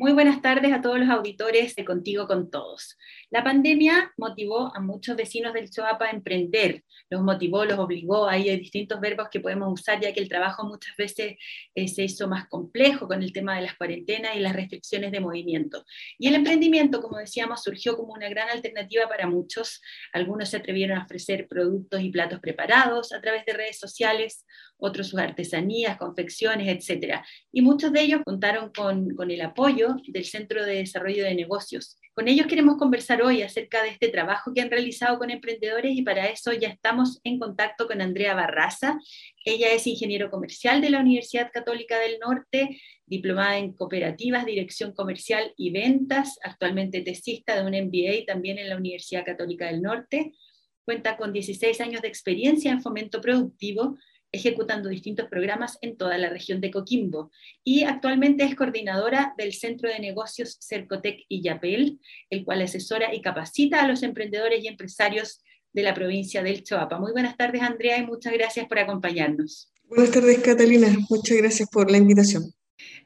Muy buenas tardes a todos los auditores de Contigo con Todos. La pandemia motivó a muchos vecinos del Choapa a emprender, los motivó, los obligó, hay distintos verbos que podemos usar ya que el trabajo muchas veces eh, se hizo más complejo con el tema de las cuarentenas y las restricciones de movimiento. Y el emprendimiento, como decíamos, surgió como una gran alternativa para muchos. Algunos se atrevieron a ofrecer productos y platos preparados a través de redes sociales, otros sus artesanías, confecciones, etc. Y muchos de ellos contaron con, con el apoyo del Centro de Desarrollo de Negocios. Con ellos queremos conversar hoy acerca de este trabajo que han realizado con emprendedores y para eso ya estamos en contacto con Andrea Barraza. Ella es ingeniero comercial de la Universidad Católica del Norte, diplomada en cooperativas, dirección comercial y ventas, actualmente tesista de un MBA también en la Universidad Católica del Norte. Cuenta con 16 años de experiencia en fomento productivo, ejecutando distintos programas en toda la región de Coquimbo y actualmente es coordinadora del Centro de Negocios Cercotec y Yapel, el cual asesora y capacita a los emprendedores y empresarios de la provincia del Choapa. Muy buenas tardes, Andrea, y muchas gracias por acompañarnos. Buenas tardes, Catalina. Muchas gracias por la invitación.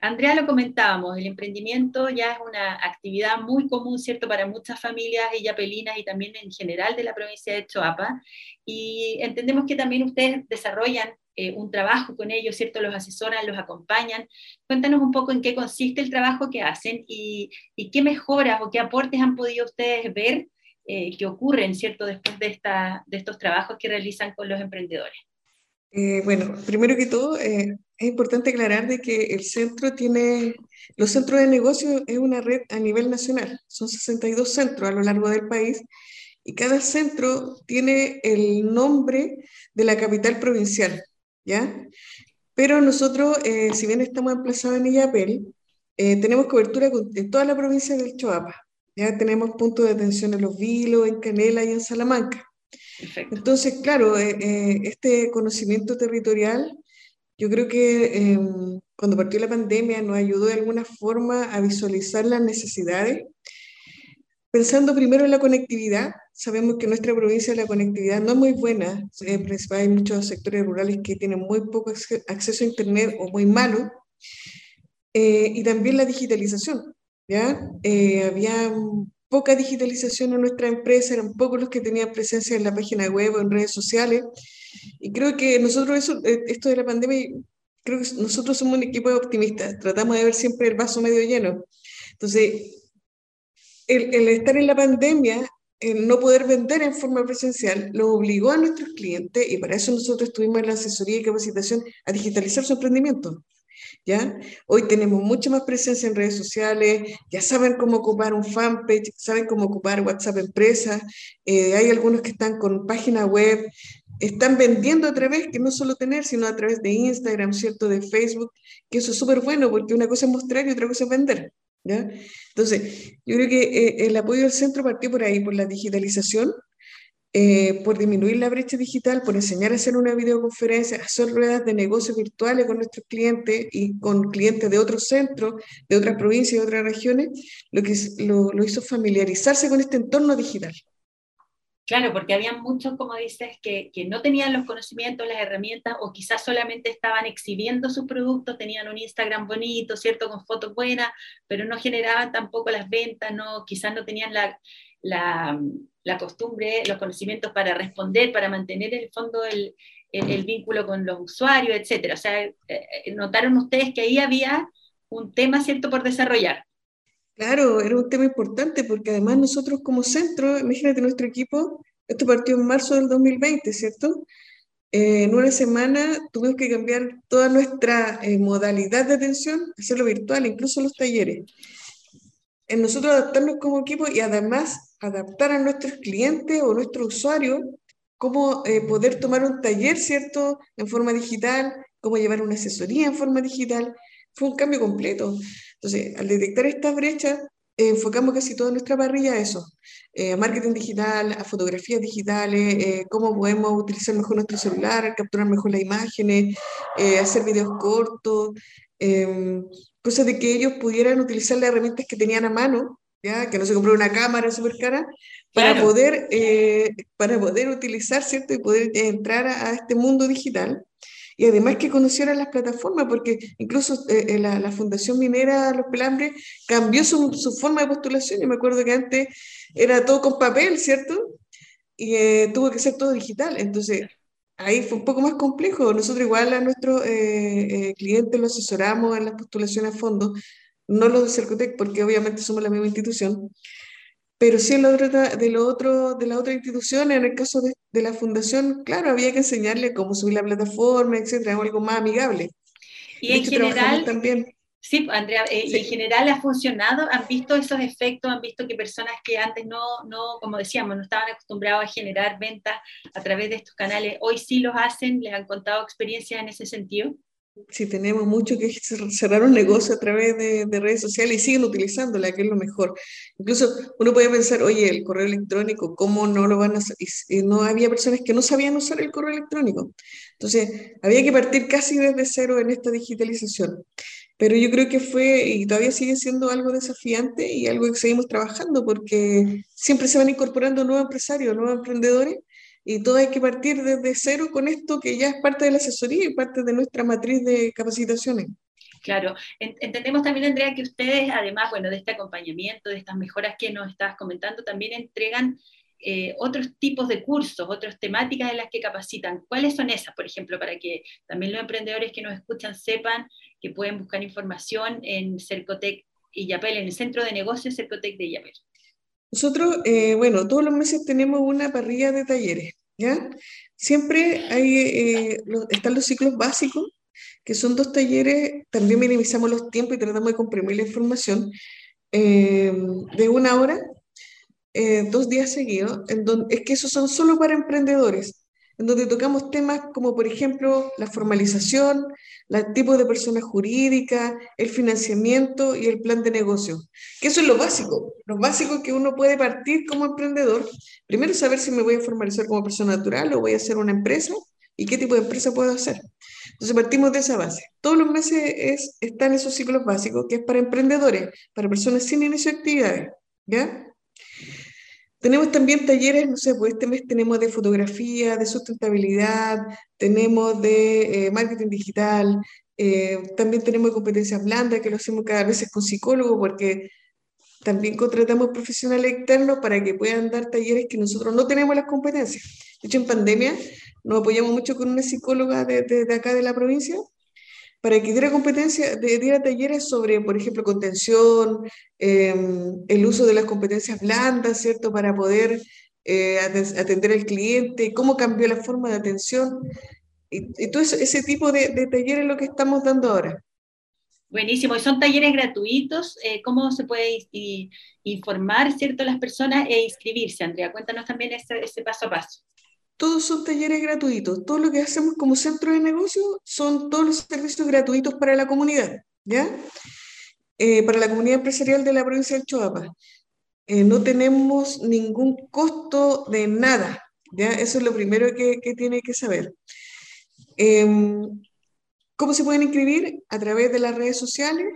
Andrea, lo comentábamos, el emprendimiento ya es una actividad muy común, ¿cierto?, para muchas familias y yapelinas y también en general de la provincia de Choapa. Y entendemos que también ustedes desarrollan eh, un trabajo con ellos, ¿cierto? Los asesoran, los acompañan. Cuéntanos un poco en qué consiste el trabajo que hacen y, qué mejoras o qué aportes han podido ustedes ver eh, que ocurren, ¿cierto?, después de, esta, de estos trabajos que realizan con los emprendedores. Eh, bueno, primero que todo, es importante aclarar de que el centro tiene, los centros de negocio es una red a nivel nacional, son 62 centros a lo largo del país y cada centro tiene el nombre de la capital provincial. ¿ya? Pero nosotros, eh, si bien estamos emplazados en Illapel, eh, tenemos cobertura en toda la provincia del Choapa. Ya tenemos puntos de atención en Los Vilos, en Canela y en Salamanca. Entonces, claro, eh, este conocimiento territorial, yo creo que em, cuando partió la pandemia nos ayudó de alguna forma a visualizar las necesidades, pensando primero en la conectividad, Sabemos que en nuestra provincia la conectividad no es muy buena, eh, hay muchos sectores rurales que tienen muy poco acceso a Internet o muy malo, eh, y también la digitalización. ¿ya? Eh, había poca digitalización en nuestra empresa, eran pocos los que tenían presencia en la página web o en redes sociales, y creo que nosotros, eso, esto de la pandemia, creo que nosotros somos un equipo de optimistas, tratamos de ver siempre el vaso medio lleno. Entonces, el, el, estar en la pandemia el no poder vender en forma presencial lo obligó a nuestros clientes, y para eso nosotros estuvimos en la asesoría y capacitación, a digitalizar su emprendimiento. ¿Ya? Hoy tenemos mucha más presencia en redes sociales, ya saben cómo ocupar un fanpage, saben cómo ocupar WhatsApp Empresa, eh, hay algunos que están con página web, están vendiendo a través, que no solo tener, sino a través de Instagram, ¿cierto? De Facebook, que eso es súper bueno porque una cosa es mostrar y otra cosa es vender. ¿ya? Entonces, yo creo que eh, el apoyo del centro partió por ahí, por la digitalización, eh, por disminuir la brecha digital, por enseñar a hacer una videoconferencia, hacer ruedas de negocios virtuales con nuestros clientes y con clientes de otros centros, de otras provincias, de otras regiones, lo que lo, lo hizo familiarizarse con este entorno digital. Claro, porque había muchos, como dices, que, que, no tenían los conocimientos, las herramientas, o quizás solamente estaban exhibiendo sus productos, tenían un Instagram bonito, ¿cierto? Con fotos buenas, pero no generaban tampoco las ventas, no, quizás no tenían la, la, la costumbre, los conocimientos para responder, para mantener en el fondo el, el, vínculo con los usuarios, etcétera. O sea, eh, eh, notaron ustedes que ahí había un tema, ¿cierto?, por desarrollar. Claro, era un tema importante porque además nosotros como centro, imagínate nuestro equipo, esto partió en marzo del 2020, ¿cierto? Eh, en una semana tuvimos que cambiar toda nuestra eh, modalidad de atención, hacerlo virtual, incluso los talleres. En nosotros adaptarnos como equipo y además adaptar a nuestros clientes o nuestros usuarios cómo eh, poder tomar un taller, ¿cierto? En forma digital, cómo llevar una asesoría en forma digital. Fue un cambio completo. Entonces, al detectar esta brecha, eh, enfocamos casi toda nuestra parrilla a eso, eh, a marketing digital, a fotografías digitales, eh, cómo podemos utilizar mejor nuestro celular, capturar mejor las imágenes, hacer videos cortos, em, cosas de que ellos pudieran utilizar las herramientas que tenían a mano, ¿ya? que no se compró una cámara súper cara, para, poder, para poder utilizar, ¿cierto? Y poder entrar a, a este mundo digital y además que conocieran las plataformas, porque incluso eh, eh, la, Fundación Minera Los Pelambres cambió su, su, forma de postulación. Yo me acuerdo que antes era todo con papel, ¿cierto? Y eh, tuvo que ser todo digital. Entonces, ahí fue un poco más complejo. Nosotros igual a nuestros clientes los asesoramos en las postulaciones a fondo, no los de Cercotec, porque obviamente somos la misma institución, pero sí en la de, lo otro, de la otra institución, en el caso de, de, la fundación, claro, había que enseñarle cómo subir la plataforma, etcétera, algo más amigable. Y en general, también. Sí, Andrea, eh, y en general ha funcionado, han visto esos efectos, han visto que personas que antes no, no, como decíamos, no estaban acostumbrados a generar ventas a través de estos canales, hoy sí los hacen, les han contado experiencias en ese sentido. Sí, tenemos mucho que cerrar un negocio a través de, redes sociales y siguen utilizándola, que es lo mejor. Incluso uno puede pensar, oye, el correo electrónico, ¿cómo no lo van a hacer? Y no había personas que no sabían usar el correo electrónico. Entonces, había que partir casi desde cero en esta digitalización. Pero yo creo que fue y todavía sigue siendo algo desafiante y algo que seguimos trabajando porque siempre se van incorporando nuevos empresarios, nuevos emprendedores y todo hay que partir desde cero con esto que ya es parte de la asesoría y parte de nuestra matriz de capacitaciones. Claro, entendemos también, Andrea, que ustedes, además, bueno, de este acompañamiento, de estas mejoras que nos estás comentando, también entregan eh, otros tipos de cursos, otras temáticas en las que capacitan. ¿Cuáles son esas, por ejemplo, para que también los emprendedores que nos escuchan sepan que pueden buscar información en Cercotec y en el Centro de Negocios Cercotec de Yapel? Nosotros, eh, bueno, todos los meses tenemos una parrilla de talleres, ¿ya? Siempre hay, eh, están los ciclos básicos, que son dos talleres, también minimizamos los tiempos y tratamos de comprimir la información, eh, de una hora, dos días seguidos, en es que esos son solo para emprendedores en donde tocamos temas como, por ejemplo, la formalización, el tipo de persona jurídica, el financiamiento y el plan de negocio. Que eso es lo básico, lo básico que uno puede partir como emprendedor. Primero, saber si me voy a formalizar como persona natural o voy a hacer una empresa y qué tipo de empresa puedo hacer. Entonces, partimos de esa base. Todos los meses es, están esos ciclos básicos, que es para emprendedores, para personas sin inicio de actividades. ¿Ya? Tenemos también talleres, no sé, pues este mes tenemos de fotografía, de sustentabilidad, tenemos de eh, marketing digital, eh, también tenemos de competencias blandas, que lo hacemos cada vez con psicólogos, porque también contratamos profesionales externos para que puedan dar talleres que nosotros no tenemos las competencias. De hecho, en pandemia nos apoyamos mucho con una psicóloga de, de acá de la provincia, para que diera competencia, diera talleres sobre, por ejemplo, contención, em, el uso de las competencias blandas, ¿cierto? Para poder eh, atender al cliente, cómo cambió la forma de atención. Y, todo ese, tipo de, talleres es lo que estamos dando ahora. Buenísimo, y son talleres gratuitos. Eh, ¿Cómo se puede informar, cierto, las personas e inscribirse? Andrea, cuéntanos también ese paso a paso todos son talleres gratuitos. Todo lo que hacemos como centro de negocio son todos los servicios gratuitos para la comunidad, ¿ya? Eh, para la comunidad empresarial de la provincia de Choapa. Eh, no tenemos ningún costo de nada, ¿ya? Eso es lo primero que, que tiene que saber. Em, ¿Cómo se pueden inscribir? A través de las redes sociales.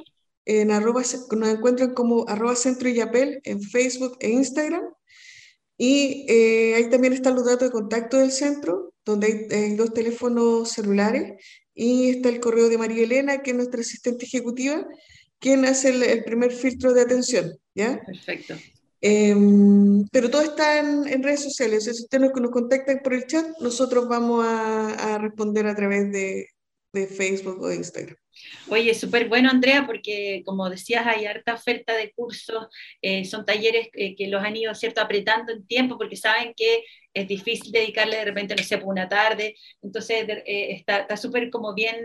En arroba, nos encuentran como arroba centro y apel en Facebook e Instagram y eh, ahí también están los datos de contacto del centro, donde hay, dos teléfonos celulares, y está el correo de María Elena, que es nuestra asistente ejecutiva, quien hace el, primer filtro de atención, ¿ya? Perfecto. Em, pero todo está en, redes sociales, si ustedes nos, nos contactan por el chat, nosotros vamos a, a responder a través de, de Facebook o de Instagram. Oye, súper bueno, Andrea, porque como decías, hay harta oferta de cursos, eh, son talleres eh, que los han ido, ¿cierto?, apretando en tiempo porque saben que es difícil dedicarle de repente, no sé, por una tarde, entonces eh, está súper como bien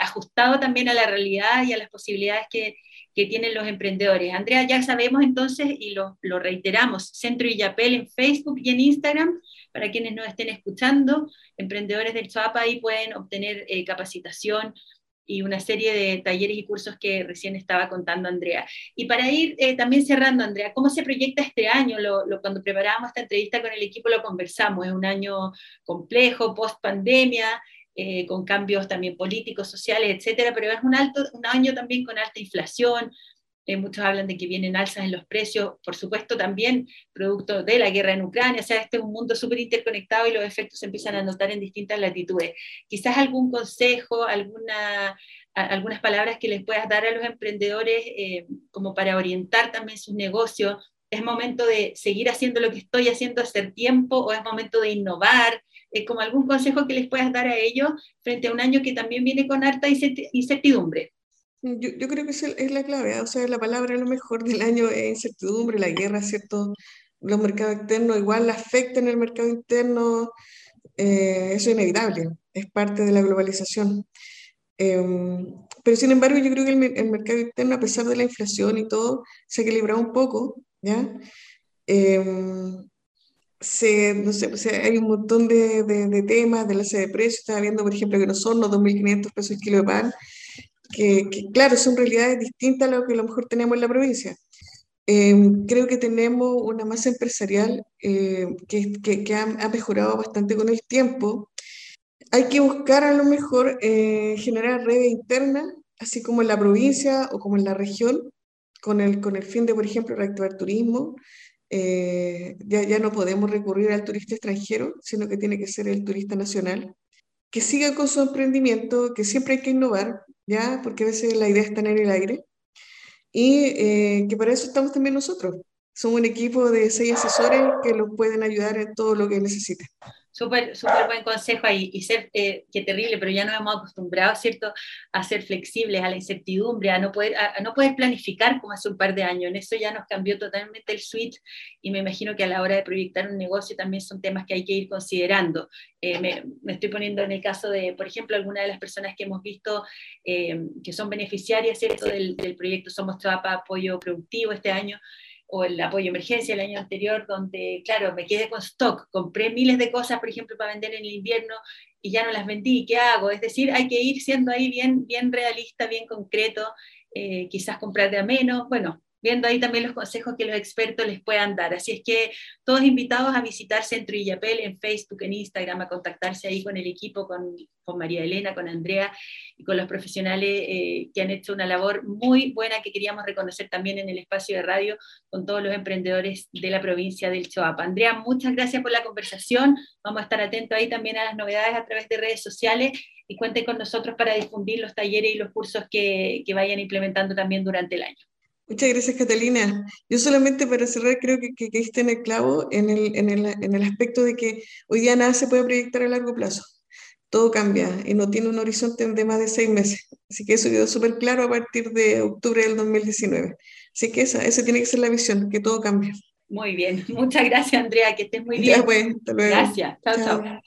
ajustado también a la realidad y a las posibilidades que, que, tienen los emprendedores. Andrea, ya sabemos entonces, y lo, lo reiteramos, Centro Illapel en Facebook y en Instagram, para quienes nos estén escuchando, emprendedores del Choapa ahí pueden obtener capacitación y una serie de talleres y cursos que recién estaba contando Andrea. Y para ir eh, también cerrando, Andrea, ¿cómo se proyecta este año? Lo, cuando preparábamos esta entrevista con el equipo lo conversamos, es un año complejo, post pandemia, eh, con cambios también políticos, sociales, etcétera, pero es un, alto, un año también con alta inflación, eh, muchos hablan de que vienen alzas en los precios, por supuesto también producto de la guerra en Ucrania, o sea, este es un mundo súper interconectado y los efectos se empiezan a notar en distintas latitudes. Quizás algún consejo, alguna, algunas palabras que les puedas dar a los emprendedores eh, como para orientar también sus negocios. ¿Es momento de seguir haciendo lo que estoy haciendo hace tiempo o es momento de innovar? Eh, como algún consejo que les puedas dar a ellos frente a un año que también viene con harta incertidumbre. Yo, yo creo que es, la clave, ¿eh? o sea, la palabra a lo mejor del año es incertidumbre, la guerra, ¿cierto? Los mercados externos igual afectan el mercado interno, eh, eso es inevitable, es parte de la globalización. Em, pero sin embargo, yo creo que el, el, mercado interno, a pesar de la inflación y todo, se ha equilibrado un poco, ¿ya? Em, se, no sé, hay un montón de, de, de temas de la de precios, estaba viendo, por ejemplo, que no son los 2.500 pesos el kilo de pan, que, claro, son realidades distintas a lo que a lo mejor tenemos en la provincia. Eh, creo que tenemos una masa empresarial eh, que, que, ha, mejorado bastante con el tiempo. Hay que buscar a lo mejor eh, generar redes internas, así como en la provincia o como en la región, con el, con el fin de, por ejemplo, reactivar turismo. ya, ya no podemos recurrir al turista extranjero, sino que tiene que ser el turista nacional que siga con su emprendimiento, que siempre hay que innovar, ¿ya? Porque a veces la idea está en el aire. Y eh, que para eso estamos también nosotros. Somos un equipo de seis asesores que los pueden ayudar en todo lo que necesiten. Súper, súper buen consejo y ser, eh, qué terrible, pero ya nos hemos acostumbrado, ¿cierto?, a ser flexibles, a la incertidumbre, a no, poder, a, no poder planificar como hace un par de años. En eso ya nos cambió totalmente el switch y me imagino que a la hora de proyectar un negocio también son temas que hay que ir considerando. Eh, me, estoy poniendo en el caso de, por ejemplo, alguna de las personas que hemos visto eh, que son beneficiarias, ¿cierto?, del, del proyecto Somos Trapa Apoyo Productivo este año o el apoyo emergencia el año anterior, donde, claro, me quedé con stock, compré miles de cosas, por ejemplo, para vender en el invierno y ya no las vendí, ¿qué hago? Es decir, hay que ir siendo ahí bien, bien realista, bien concreto, eh, quizás comprar de a menos, bueno, viendo ahí también los consejos que los expertos les puedan dar. Así es que todos invitados a visitar Centro Illapel en Facebook, en Instagram, a contactarse ahí con el equipo, con, María Elena, con Andrea y con los profesionales eh, que han hecho una labor muy buena que queríamos reconocer también en el espacio de radio con todos los emprendedores de la provincia del Choapa. Andrea, muchas gracias por la conversación. Vamos a estar atentos ahí también a las novedades a través de redes sociales y cuenten con nosotros para difundir los talleres y los cursos que vayan implementando también durante el año. Muchas gracias, Catalina. Yo solamente para cerrar creo que, que, que en el clavo en el, en, el, en el aspecto de que hoy día nada se puede proyectar a largo plazo. Todo cambia y no tiene un horizonte de más de seis meses. Así que eso quedó súper claro a partir de octubre del 2019. Así que esa, esa tiene que ser la visión, que todo cambia. Muy bien. Muchas gracias, Andrea. Que estés muy bien. Ya, pues, hasta luego. Gracias. chao. chao. chao.